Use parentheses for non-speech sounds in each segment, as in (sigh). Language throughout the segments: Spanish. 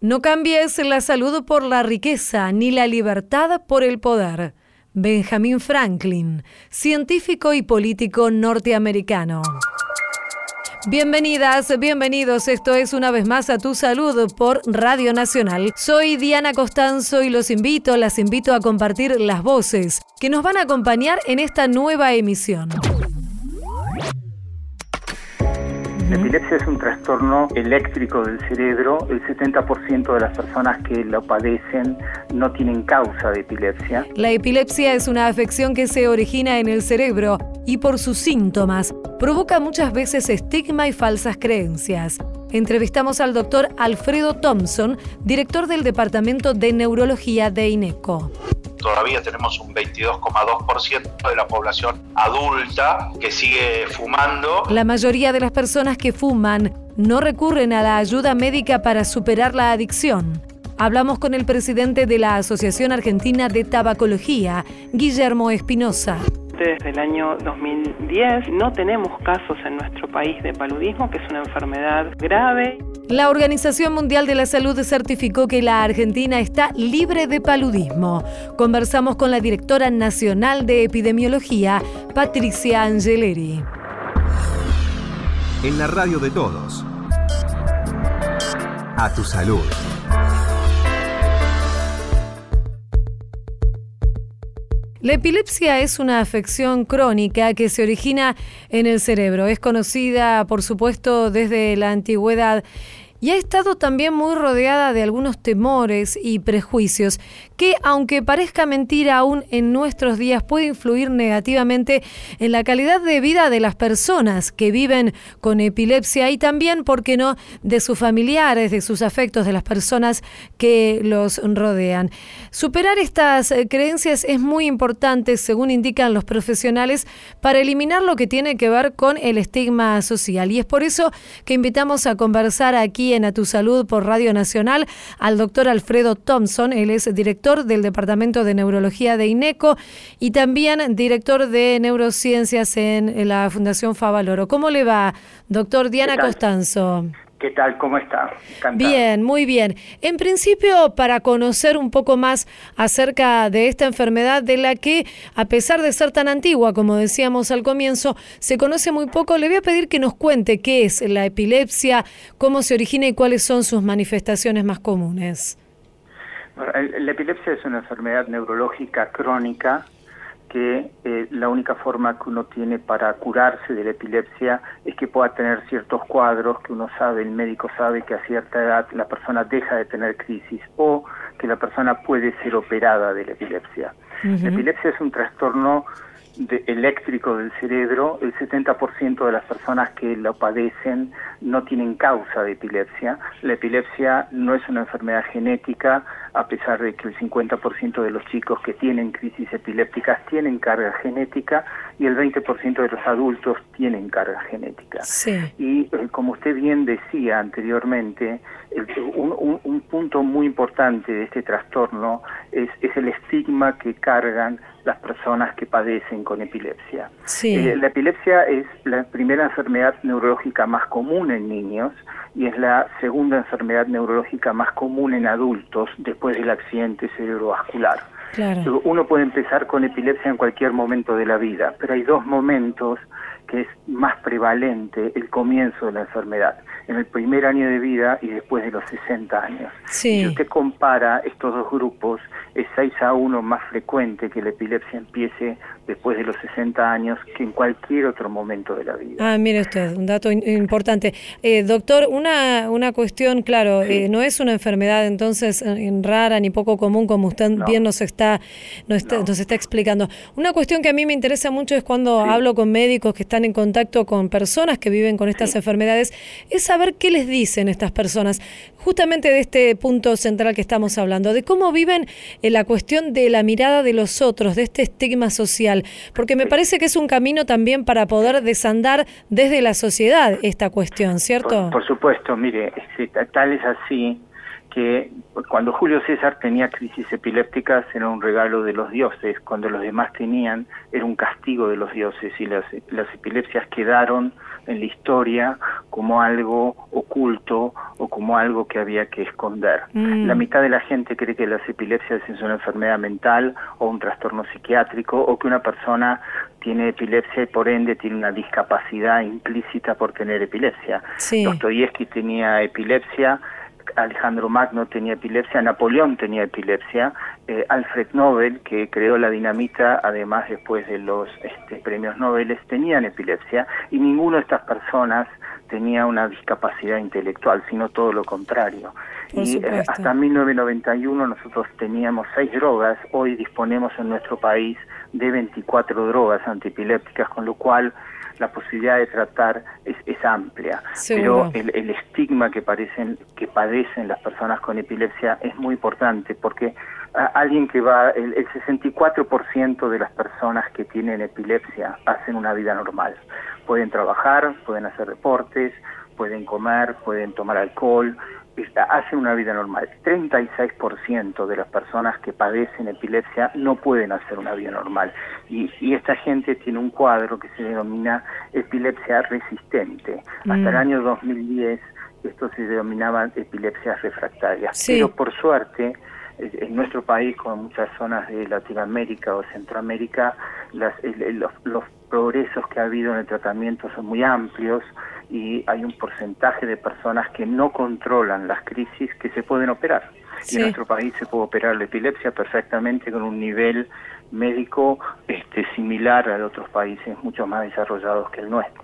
No cambies la salud por la riqueza ni la libertad por el poder. Benjamin Franklin, científico y político norteamericano. Bienvenidas, bienvenidos. Esto es una vez más a Tu Salud por Radio Nacional. Soy Diana Costanzo y los invito, las invito a compartir las voces que nos van a acompañar en esta nueva emisión. La epilepsia es un trastorno eléctrico del cerebro. El 70% de las personas que lo padecen no tienen causa de epilepsia. La epilepsia es una afección que se origina en el cerebro y por sus síntomas provoca muchas veces estigma y falsas creencias. Entrevistamos al doctor Alfredo Thompson, director del Departamento de Neurología de INECO todavía tenemos un 22,2% de la población adulta que sigue fumando. La mayoría de las personas que fuman no recurren a la ayuda médica para superar la adicción. Hablamos con el presidente de la Asociación Argentina de Tabacología, Guillermo Espinosa desde el año 2010. No tenemos casos en nuestro país de paludismo, que es una enfermedad grave. La Organización Mundial de la Salud certificó que la Argentina está libre de paludismo. Conversamos con la directora nacional de epidemiología, Patricia Angeleri. En la radio de todos. A tu salud. La epilepsia es una afección crónica que se origina en el cerebro. Es conocida, por supuesto, desde la antigüedad y ha estado también muy rodeada de algunos temores y prejuicios que, aunque parezca mentira aún en nuestros días, puede influir negativamente en la calidad de vida de las personas que viven con epilepsia y también, ¿por qué no?, de sus familiares, de sus afectos, de las personas que los rodean. Superar estas eh, creencias es muy importante, según indican los profesionales, para eliminar lo que tiene que ver con el estigma social. Y es por eso que invitamos a conversar aquí en A Tu Salud por Radio Nacional al doctor Alfredo Thompson. Él es director del Departamento de Neurología de INECO y también director de Neurociencias en la Fundación Favaloro. ¿Cómo le va, doctor Diana Costanzo? ¿Qué tal? ¿Cómo está? Bien, muy bien. En principio, para conocer un poco más acerca de esta enfermedad de la que, a pesar de ser tan antigua, como decíamos al comienzo, se conoce muy poco, le voy a pedir que nos cuente qué es la epilepsia, cómo se origina y cuáles son sus manifestaciones más comunes. la epilepsia es una enfermedad neurológica crónica que eh, la única forma que uno tiene para curarse de la epilepsia es que pueda tener ciertos cuadros que uno sabe, el médico sabe que a cierta edad la persona deja de tener crisis o que la persona puede ser operada de la epilepsia. La epilepsia es un trastorno eléctrico del cerebro, el 70% de las personas que lo padecen no tienen causa de epilepsia. La epilepsia no es una enfermedad genética, a pesar de que el 50% de los chicos que tienen crisis epilépticas tienen carga genética y el 20% de los adultos tienen carga genética. Y eh, como usted bien decía anteriormente, un, un, punto muy importante de este trastorno es, es el estigma que cargan las personas que padecen con epilepsia. Eh, la epilepsia es la primera enfermedad neurológica más común en niños y es la segunda enfermedad neurológica más común en adultos después del accidente cerebrovascular. Uno puede empezar con epilepsia en cualquier momento de la vida, pero hay dos momentos que es más prevalente el comienzo de la enfermedad, en el primer año de vida y después de los 60 años. Si usted compara estos dos grupos, es 6 a 1 más frecuente que la epilepsia empiece después de los 60 años que en cualquier otro momento de la vida. Ah, mire usted, un dato importante. Eh, doctor, una, una cuestión, claro, eh, no es una enfermedad entonces eh, rara ni poco común como usted bien nos está, nos está, nos está explicando. Una cuestión que a mí me interesa mucho es cuando hablo con médicos que están en contacto con personas que viven con estas enfermedades, es saber qué les dicen estas personas, justamente de este punto central que estamos hablando, de cómo viven en la cuestión de la mirada de los otros, de este estigma social, porque me parece que es un camino también para poder desandar desde la sociedad esta cuestión, ¿cierto? Por, supuesto, mire, tal es así que cuando Julio César tenía crisis epilépticas era un regalo de los dioses, cuando los demás tenían era un castigo de los dioses y las, las epilepsias quedaron en la historia como algo oculto o como algo que había que esconder. Mm. La mitad de la gente cree que las epilepsias es una enfermedad mental o un trastorno psiquiátrico o que una persona tiene epilepsia y por ende tiene una discapacidad implícita por tener epilepsia. Sí. Dostoyevsky tenía epilepsia, Alejandro Magno tenía epilepsia, Napoleón tenía epilepsia, eh, Alfred Nobel, que creó la dinamita, además después de los este, premios Nobel, tenían epilepsia y ninguna de estas personas tenía una discapacidad intelectual, sino todo lo contrario. Por y eh, hasta 1991 nosotros teníamos seis drogas, hoy disponemos en nuestro país de 24 drogas antipilépticas, con lo cual la posibilidad de tratar es, es amplia. Seguro. Pero el, el estigma que, parecen, que padecen las personas con epilepsia es muy importante porque alguien que va, el, el 64% de las personas que tienen epilepsia hacen una vida normal. Pueden trabajar, pueden hacer deportes, pueden comer, pueden tomar alcohol, está- hacen una vida normal. 36% de las personas que padecen epilepsia no pueden hacer una vida normal. Y, y esta gente tiene un cuadro que se denomina epilepsia resistente. Hasta Mm. el año 2010 esto se denominaba epilepsias refractarias. Sí. Pero por suerte, en nuestro país, como en muchas zonas de Latinoamérica o Centroamérica, las, el- el- los, los progresos que ha habido en el tratamiento son muy amplios y hay un porcentaje de personas que no controlan las crisis que se pueden operar. Y en nuestro país se puede operar la epilepsia perfectamente con un nivel médico este, similar a otros países mucho más desarrollados que el nuestro.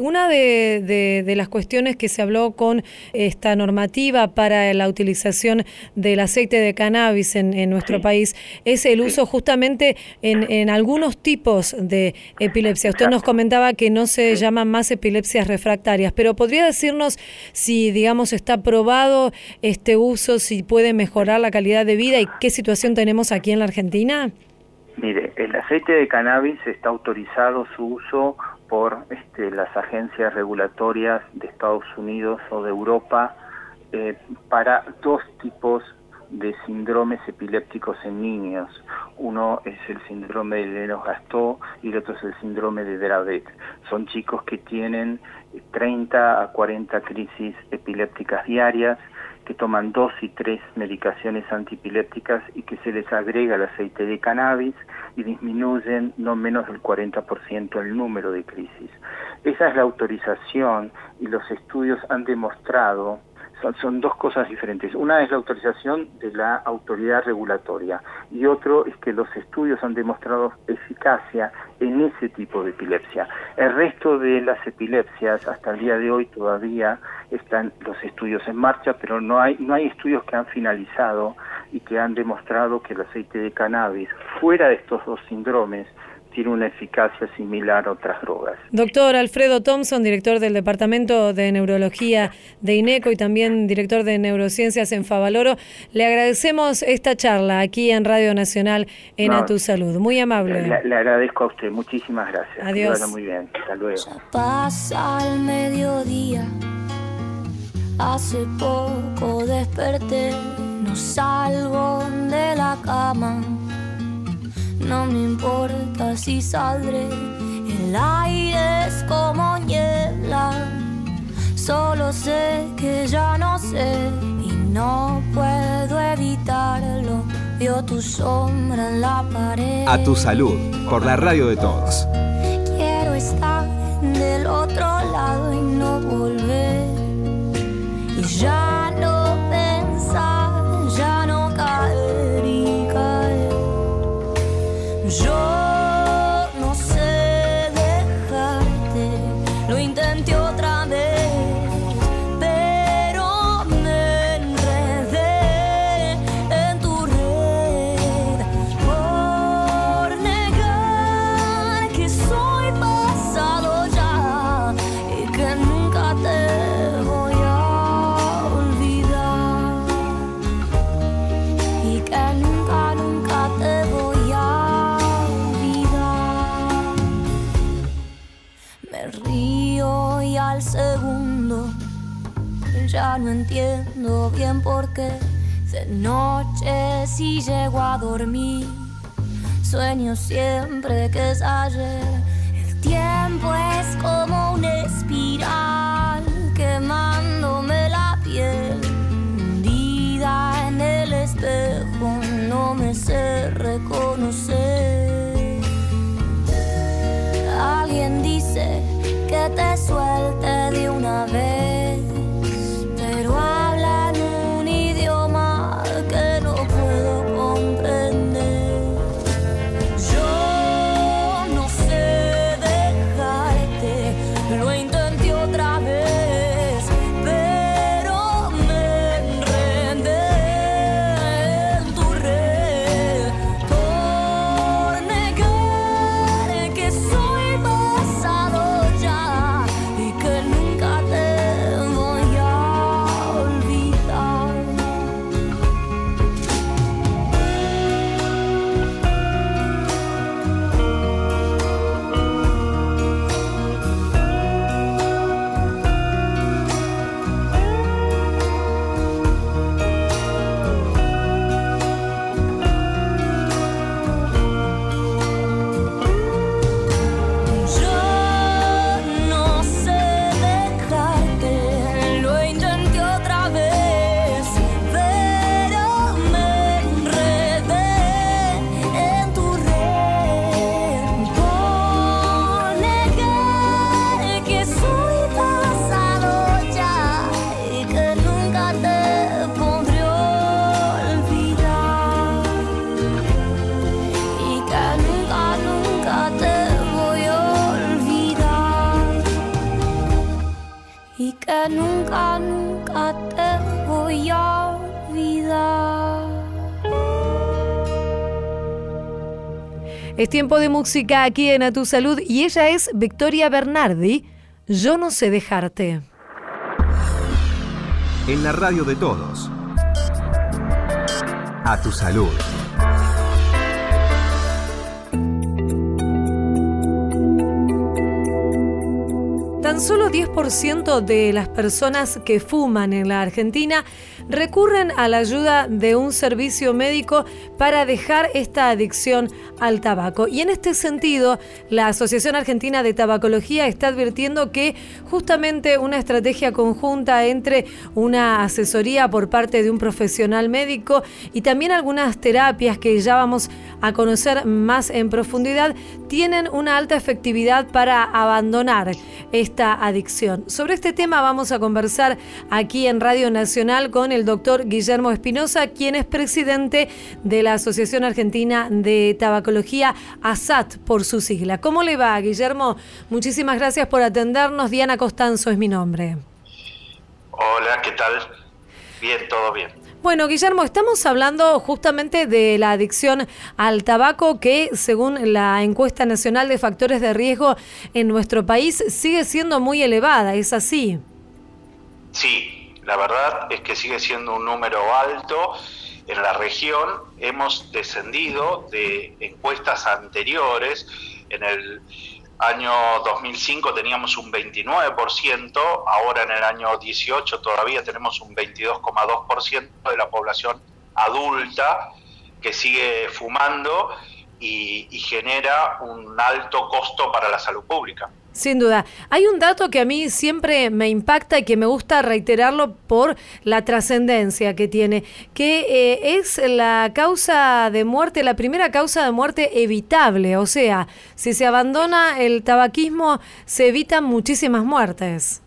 Una de, de- de las cuestiones que se habló con esta normativa para la utilización del aceite de cannabis en, en nuestro Sí. país es el Sí. uso justamente en, en algunos tipos de epilepsia. Usted nos comentaba que no se llaman más epilepsias refractarias, pero ¿podría decirnos si, digamos, está probado este uso, si puede mejorar la calidad de vida y qué situación tenemos aquí en la Argentina? Mire, el aceite de cannabis está autorizado su uso por este, las agencias regulatorias de Estados Unidos o de Europa eh, para dos tipos de síndromes epilépticos en niños. Uno es el síndrome de Lennox-Gastaut y el otro es el síndrome de Dravet. Son chicos que tienen 30 a 40 crisis epilépticas diarias que toman dos y tres medicaciones antipilépticas y que se les agrega el aceite de cannabis y disminuyen no menos del 40% el número de crisis. Esa es la autorización y los estudios han demostrado son, dos cosas diferentes. Una es la autorización de la autoridad regulatoria y otro es que los estudios han demostrado eficacia en ese tipo de epilepsia. El resto de las epilepsias hasta el día de hoy todavía están los estudios en marcha, pero no hay no hay estudios que han finalizado y que han demostrado que el aceite de cannabis fuera de estos dos síndromes tiene una eficacia similar a otras drogas. Doctor Alfredo Thompson, director del Departamento de Neurología de INECO y también director de Neurociencias en Favaloro, le agradecemos esta charla aquí en Radio Nacional en No, A Tu Salud. Muy amable. Le, le agradezco a usted, muchísimas gracias. Adiós. Vaya muy bien, hasta luego. Pasa el mediodía, hace poco desperté, no salgo de la cama, no me importa si saldré, el aire es como niebla, solo sé que ya no sé y no puedo evitarlo, veo tu sombra en la pared. A tu salud, por la radio de todos. Quiero estar del otro lado y no volver. No entiendo bien por qué. De noche si llego a dormir, sueño siempre que es ayer. El tiempo es como una espiral quemándome la piel. Hundida en el espejo, no me sé reconocer. Alguien dice que te suelte de una vez, Es tiempo de música aquí en A Tu Salud y ella es Victoria Bernardi. Yo no sé dejarte. En la radio de todos. A tu salud. Solo 10% de las personas que fuman en la Argentina recurren a la ayuda de un servicio médico para dejar esta adicción al tabaco. Y en este sentido, la Asociación Argentina de Tabacología está advirtiendo que justamente una estrategia conjunta entre una asesoría por parte de un profesional médico y también algunas terapias que ya vamos a conocer más en profundidad tienen una alta efectividad para abandonar esta adicción. Sobre este tema vamos a conversar aquí en Radio Nacional con el doctor Guillermo Espinosa, quien es presidente de la Asociación Argentina de Tabacología, ASAT por su sigla. ¿Cómo le va, Guillermo? Muchísimas gracias por atendernos. Diana Costanzo es mi nombre. Hola, ¿qué tal? Bien, todo bien. Bueno, Guillermo, estamos hablando justamente de la adicción al tabaco que, según la encuesta nacional de factores de riesgo en nuestro país, sigue siendo muy elevada. ¿Es así? Sí, la verdad es que sigue siendo un número alto. En la región hemos descendido de encuestas anteriores. En el año 2005 teníamos un 29%, ahora en el año 18 todavía tenemos un 22,2% de la población adulta que sigue fumando y, genera un alto costo para la salud pública. Sin duda. Hay un dato que a mí siempre me impacta y que me gusta reiterarlo por la trascendencia que tiene, que eh, es la causa de muerte, la primera causa de muerte evitable. O sea, si se abandona el tabaquismo, se evitan muchísimas muertes.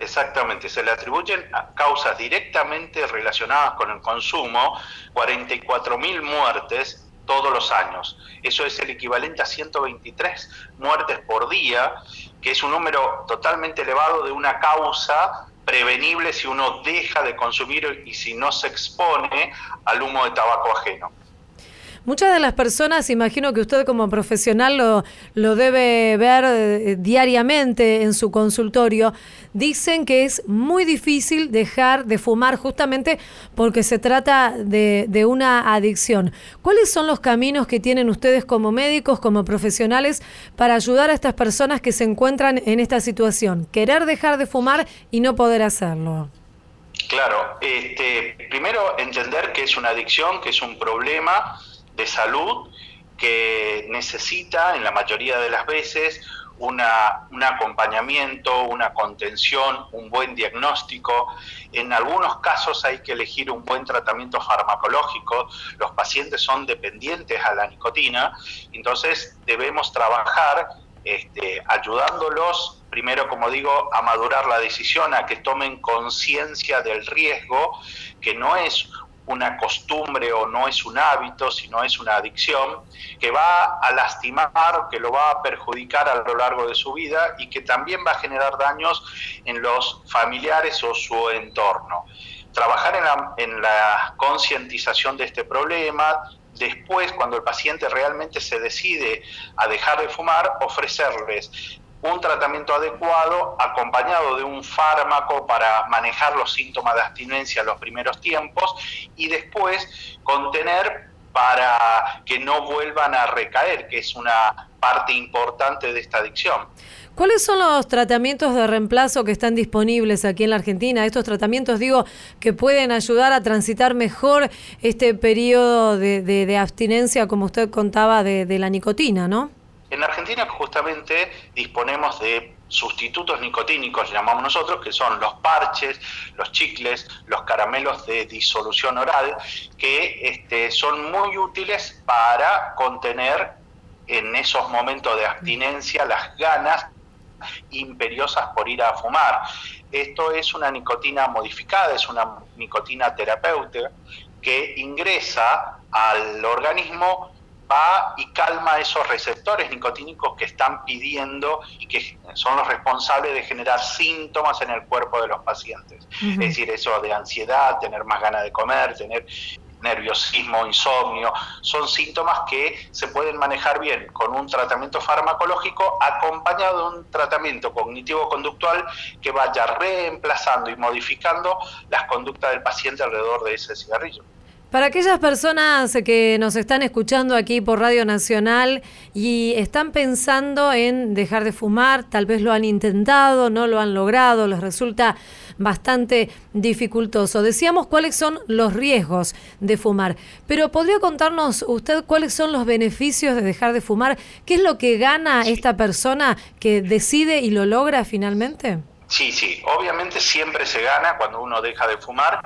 Exactamente, se le atribuyen a causas directamente relacionadas con el consumo 44.000 muertes todos los años. Eso es el equivalente a 123 muertes por día, que es un número totalmente elevado de una causa prevenible si uno deja de consumir y si no se expone al humo de tabaco ajeno. Muchas de las personas, imagino que usted como profesional lo, lo debe ver eh, diariamente en su consultorio, dicen que es muy difícil dejar de fumar justamente porque se trata de, de una adicción. ¿Cuáles son los caminos que tienen ustedes como médicos, como profesionales, para ayudar a estas personas que se encuentran en esta situación? Querer dejar de fumar y no poder hacerlo. Claro, este, primero entender que es una adicción, que es un problema de salud que necesita en la mayoría de las veces un acompañamiento, una contención, un buen diagnóstico. En algunos casos hay que elegir un buen tratamiento farmacológico. Los pacientes son dependientes a la nicotina, entonces debemos trabajar este, ayudándolos, primero, como digo, a madurar la decisión, a que tomen conciencia del riesgo, que no es una costumbre o no es un hábito, sino es una adicción que va a lastimar, que lo va a perjudicar a lo largo de su vida y que también va a generar daños en los familiares o su entorno. Trabajar en la, en la concientización de este problema, después, cuando el paciente realmente se decide a dejar de fumar, ofrecerles un tratamiento adecuado acompañado de un fármaco para manejar los síntomas de abstinencia en los primeros tiempos y después contener para que no vuelvan a recaer, que es una parte importante de esta adicción. ¿Cuáles son los tratamientos de reemplazo que están disponibles aquí en la Argentina? Estos tratamientos, digo, que pueden ayudar a transitar mejor este periodo de, abstinencia, como usted contaba, de, de la nicotina, ¿no? En Argentina justamente disponemos de sustitutos nicotínicos, llamamos nosotros, que son los parches, los chicles, los caramelos de disolución oral, que este, son muy útiles para contener en esos momentos de abstinencia las ganas imperiosas por ir a fumar. Esto es una nicotina modificada, es una nicotina terapéutica que ingresa al organismo va y calma esos receptores nicotínicos que están pidiendo y que son los responsables de generar síntomas en el cuerpo de los pacientes. Es decir, eso de ansiedad, tener más ganas de comer, tener nerviosismo, insomnio, son síntomas que se pueden manejar bien con un tratamiento farmacológico acompañado de un tratamiento cognitivo-conductual que vaya reemplazando y modificando las conductas del paciente alrededor de ese cigarrillo. Para aquellas personas que nos están escuchando aquí por Radio Nacional y están pensando en dejar de fumar, tal vez lo han intentado, no lo han logrado, les resulta bastante dificultoso. Decíamos cuáles son los riesgos de fumar, pero ¿podría contarnos usted cuáles son los beneficios de dejar de fumar? ¿Qué es lo que gana esta persona que decide y lo logra finalmente? Sí, sí, obviamente siempre se gana cuando uno deja de fumar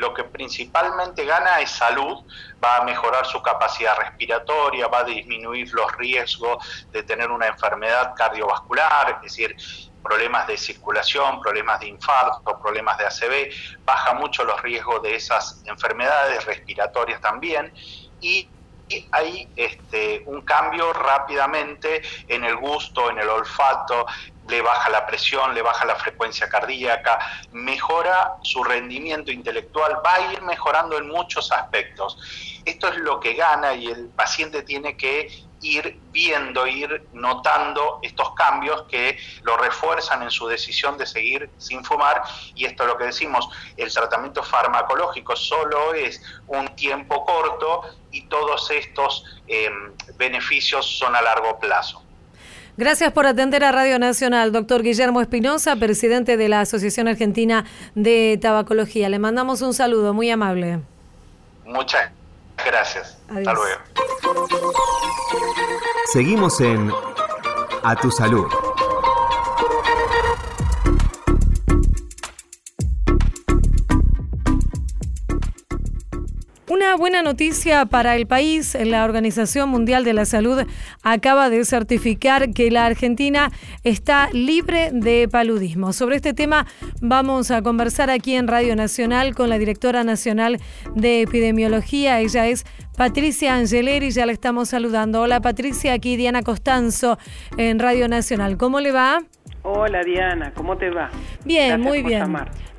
lo que principalmente gana es salud, va a mejorar su capacidad respiratoria, va a disminuir los riesgos de tener una enfermedad cardiovascular, es decir, problemas de circulación, problemas de infarto, problemas de ACV, baja mucho los riesgos de esas enfermedades respiratorias también y hay este, un cambio rápidamente en el gusto, en el olfato, le baja la presión, le baja la frecuencia cardíaca, mejora su rendimiento intelectual, va a ir mejorando en muchos aspectos. Esto es lo que gana y el paciente tiene que ir viendo, ir notando estos cambios que lo refuerzan en su decisión de seguir sin fumar. Y esto es lo que decimos, el tratamiento farmacológico solo es un tiempo corto y todos estos eh, beneficios son a largo plazo. Gracias por atender a Radio Nacional, doctor Guillermo Espinosa, presidente de la Asociación Argentina de Tabacología. Le mandamos un saludo muy amable. Muchas gracias. Hasta luego. Seguimos en A Tu Salud. Una buena noticia para el país, la Organización Mundial de la Salud acaba de certificar que la Argentina está libre de paludismo. Sobre este tema vamos a conversar aquí en Radio Nacional con la directora nacional de epidemiología. Ella es Patricia Angeleri, ya la estamos saludando. Hola Patricia, aquí Diana Costanzo en Radio Nacional. ¿Cómo le va? Hola Diana, ¿cómo te va? Bien, muy bien.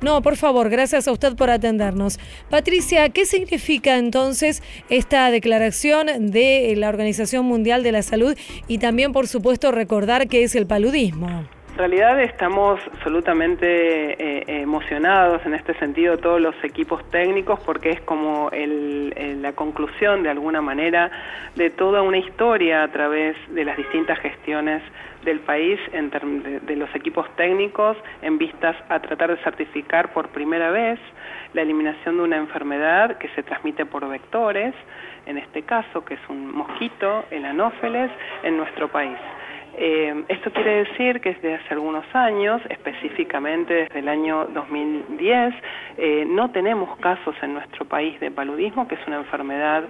No, por favor, gracias a usted por atendernos. Patricia, ¿qué significa entonces esta declaración de la Organización Mundial de la Salud y también, por supuesto, recordar qué es el paludismo? Realidad estamos absolutamente eh, emocionados en este sentido todos los equipos técnicos porque es como la conclusión de alguna manera de toda una historia a través de las distintas gestiones del país en de, de los equipos técnicos en vistas a tratar de certificar por primera vez la eliminación de una enfermedad que se transmite por vectores, en este caso que es un mosquito, el anófeles, en nuestro país. Eh, esto quiere decir que desde hace algunos años, específicamente desde el año 2010, eh, no tenemos casos en nuestro país de paludismo, que es una enfermedad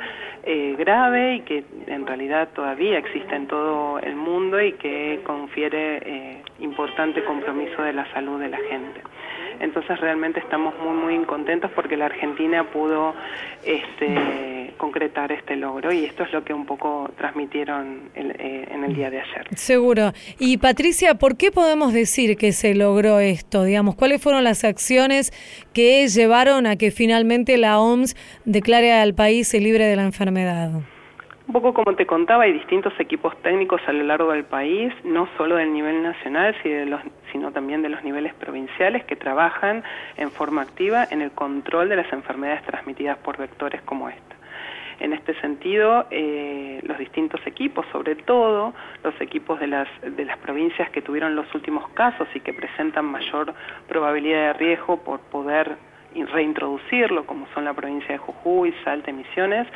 eh, grave y que en realidad todavía existe en todo el mundo y que confiere importante compromiso de la salud de la gente. Entonces realmente estamos muy muy contentos porque la Argentina pudo este, concretar este logro y esto es lo que un poco transmitieron eh, en el día de ayer. Seguro. Y Patricia, ¿por qué podemos decir que se logró esto? Digamos, ¿cuáles fueron las acciones que llevaron a que finalmente la OMS declare al país libre de la enfermedad? Un poco como te contaba, hay distintos equipos técnicos a lo largo del país, no solo del nivel nacional, sino también de los niveles provinciales que trabajan en forma activa en el control de las enfermedades transmitidas por vectores como esta. En este sentido, eh, los distintos equipos, sobre todo los equipos de las, de las provincias que tuvieron los últimos casos y que presentan mayor probabilidad de riesgo por poder reintroducirlo, como son la provincia de Jujuy, Salta y Misiones,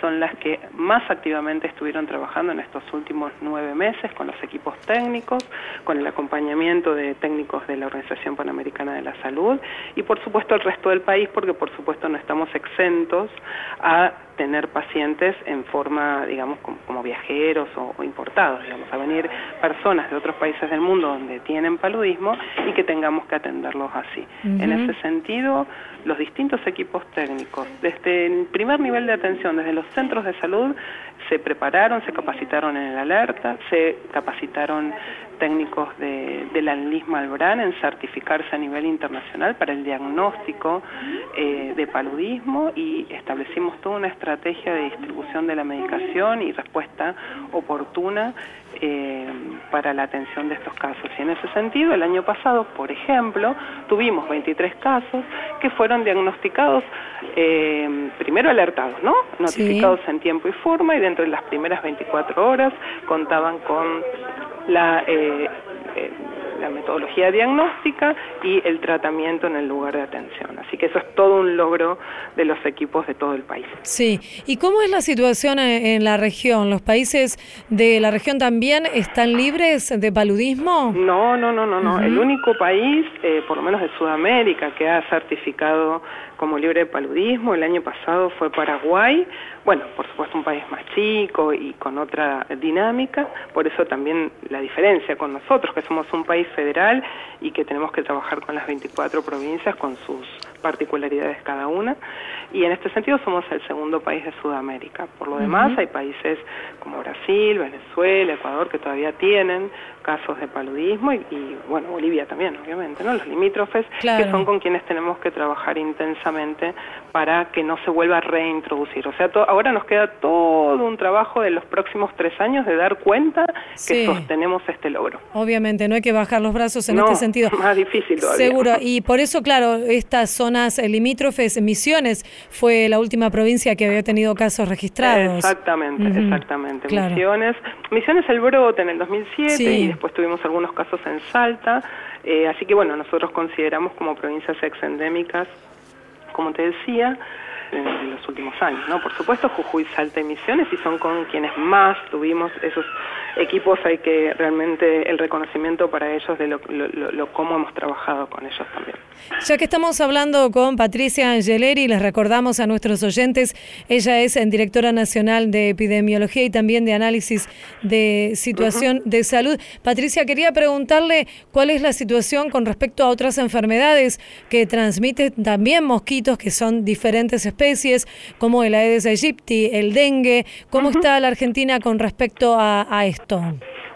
son las que más activamente estuvieron trabajando en estos últimos nueve meses con los equipos técnicos, con el acompañamiento de técnicos de la Organización Panamericana de la Salud y por supuesto el resto del país, porque por supuesto no estamos exentos a tener pacientes en forma, digamos, como, viajeros o, importados, digamos, a venir personas de otros países del mundo donde tienen paludismo y que tengamos que atenderlos así. En ese sentido, los distintos equipos técnicos, desde el primer nivel de atención, desde los centros de salud, se prepararon, se capacitaron en el alerta, se capacitaron técnicos de, de la Malbrán en certificarse a nivel internacional para el diagnóstico eh, de paludismo y establecimos toda una estrategia de distribución de la medicación y respuesta oportuna eh, para la atención de estos casos. Y en ese sentido, el año pasado, por ejemplo, tuvimos 23 casos que fueron diagnosticados, eh, primero alertados, ¿no? Notificados en tiempo y forma y dentro de las primeras 24 horas contaban con la, eh, eh, la metodología diagnóstica y el tratamiento en el lugar de atención. Así que eso es todo un logro de los equipos de todo el país. Sí, ¿y cómo es la situación en la región? ¿Los países de la región también están libres de paludismo? No, no, no, no, no. El único país, eh, por lo menos de Sudamérica, que ha certificado como libre de paludismo el año pasado fue Paraguay, bueno, por supuesto un país más chico y con otra dinámica, por eso también la diferencia con nosotros, que somos un país federal y que tenemos que trabajar con las 24 provincias con sus particularidades cada una, y en este sentido somos el segundo país de Sudamérica. Por lo demás, hay países como Brasil, Venezuela, Ecuador, que todavía tienen casos de paludismo y, bueno, Bolivia también, obviamente, ¿no? Los limítrofes, que son con quienes tenemos que trabajar intensamente para que no se vuelva a reintroducir. O sea, ahora nos queda todo un trabajo de los próximos tres años de dar cuenta que sostenemos este logro. Obviamente, no hay que bajar los brazos en este sentido. (laughs) más difícil todavía. Seguro, y por eso, claro, estas zonas limítrofes, Misiones, fue la última provincia que había tenido casos registrados. Exactamente, exactamente. Misiones, Misiones el brote en el 2007 y después tuvimos algunos casos en Salta, eh, así que bueno, nosotros consideramos como provincias exendémicas, como te decía, en los últimos años, ¿no? Por supuesto, Jujuy, Salta y Misiones, y son con quienes más tuvimos esos equipos, hay que realmente el reconocimiento para ellos de lo, lo, cómo hemos trabajado con ellos también. Ya que estamos hablando con Patricia Angeleri, les recordamos a nuestros oyentes, ella es directora nacional de epidemiología y también de análisis de situación de salud. Patricia, quería preguntarle cuál es la situación con respecto a otras enfermedades que transmiten también mosquitos que son diferentes especies especies como el Aedes aegypti, el dengue. ¿Cómo está la Argentina con respecto a, esto?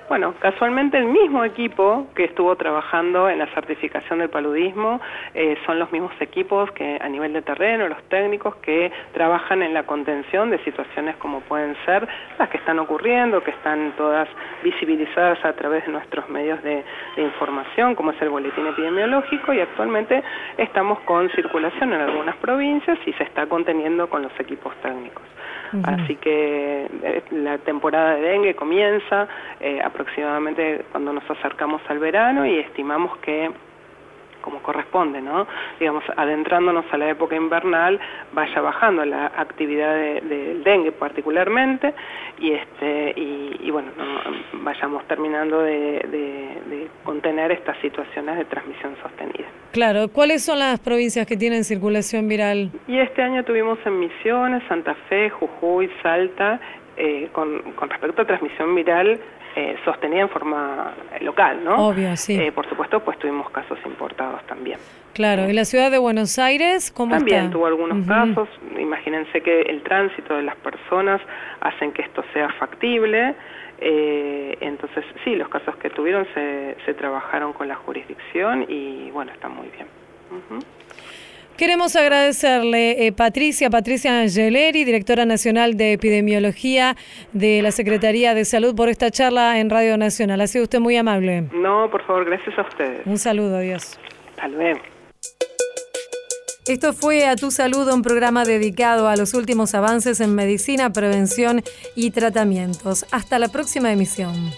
Bueno, casualmente el mismo equipo que estuvo trabajando en la certificación del paludismo eh, son los mismos equipos que a nivel de terreno, los técnicos que trabajan en la contención de situaciones como pueden ser las que están ocurriendo, que están todas visibilizadas a través de nuestros medios de, información, como es el boletín epidemiológico, y actualmente estamos con circulación en algunas provincias y se está conteniendo con los equipos técnicos. Así que eh, la temporada de dengue comienza eh, aproximadamente cuando nos acercamos al verano y estimamos que como corresponde, ¿no? Digamos, adentrándonos a la época invernal, vaya bajando la actividad del dengue particularmente y este y, bueno, vayamos terminando de, contener estas situaciones de transmisión sostenida. Claro, ¿cuáles son las provincias que tienen circulación viral? Y este año tuvimos en Misiones, Santa Fe, Jujuy, Salta, eh, con, con respecto a transmisión viral, eh, sostenida en forma local, ¿no? Obvio, sí. Eh, por supuesto, pues tuvimos casos importados también. Claro, ¿y la ciudad de Buenos Aires cómo También tuvo algunos casos. Imagínense que el tránsito de las personas hacen que esto sea factible. Eh, entonces, sí, los casos que tuvieron se, se trabajaron con la jurisdicción y, bueno, está muy bien. Queremos agradecerle eh, Patricia, Patricia Angeleri, directora nacional de epidemiología de la Secretaría de Salud, por esta charla en Radio Nacional. Ha sido usted muy amable. No, por favor, gracias a ustedes. Un saludo, adiós. Hasta luego. Esto fue A Tu Salud, un programa dedicado a los últimos avances en medicina, prevención y tratamientos. Hasta la próxima emisión.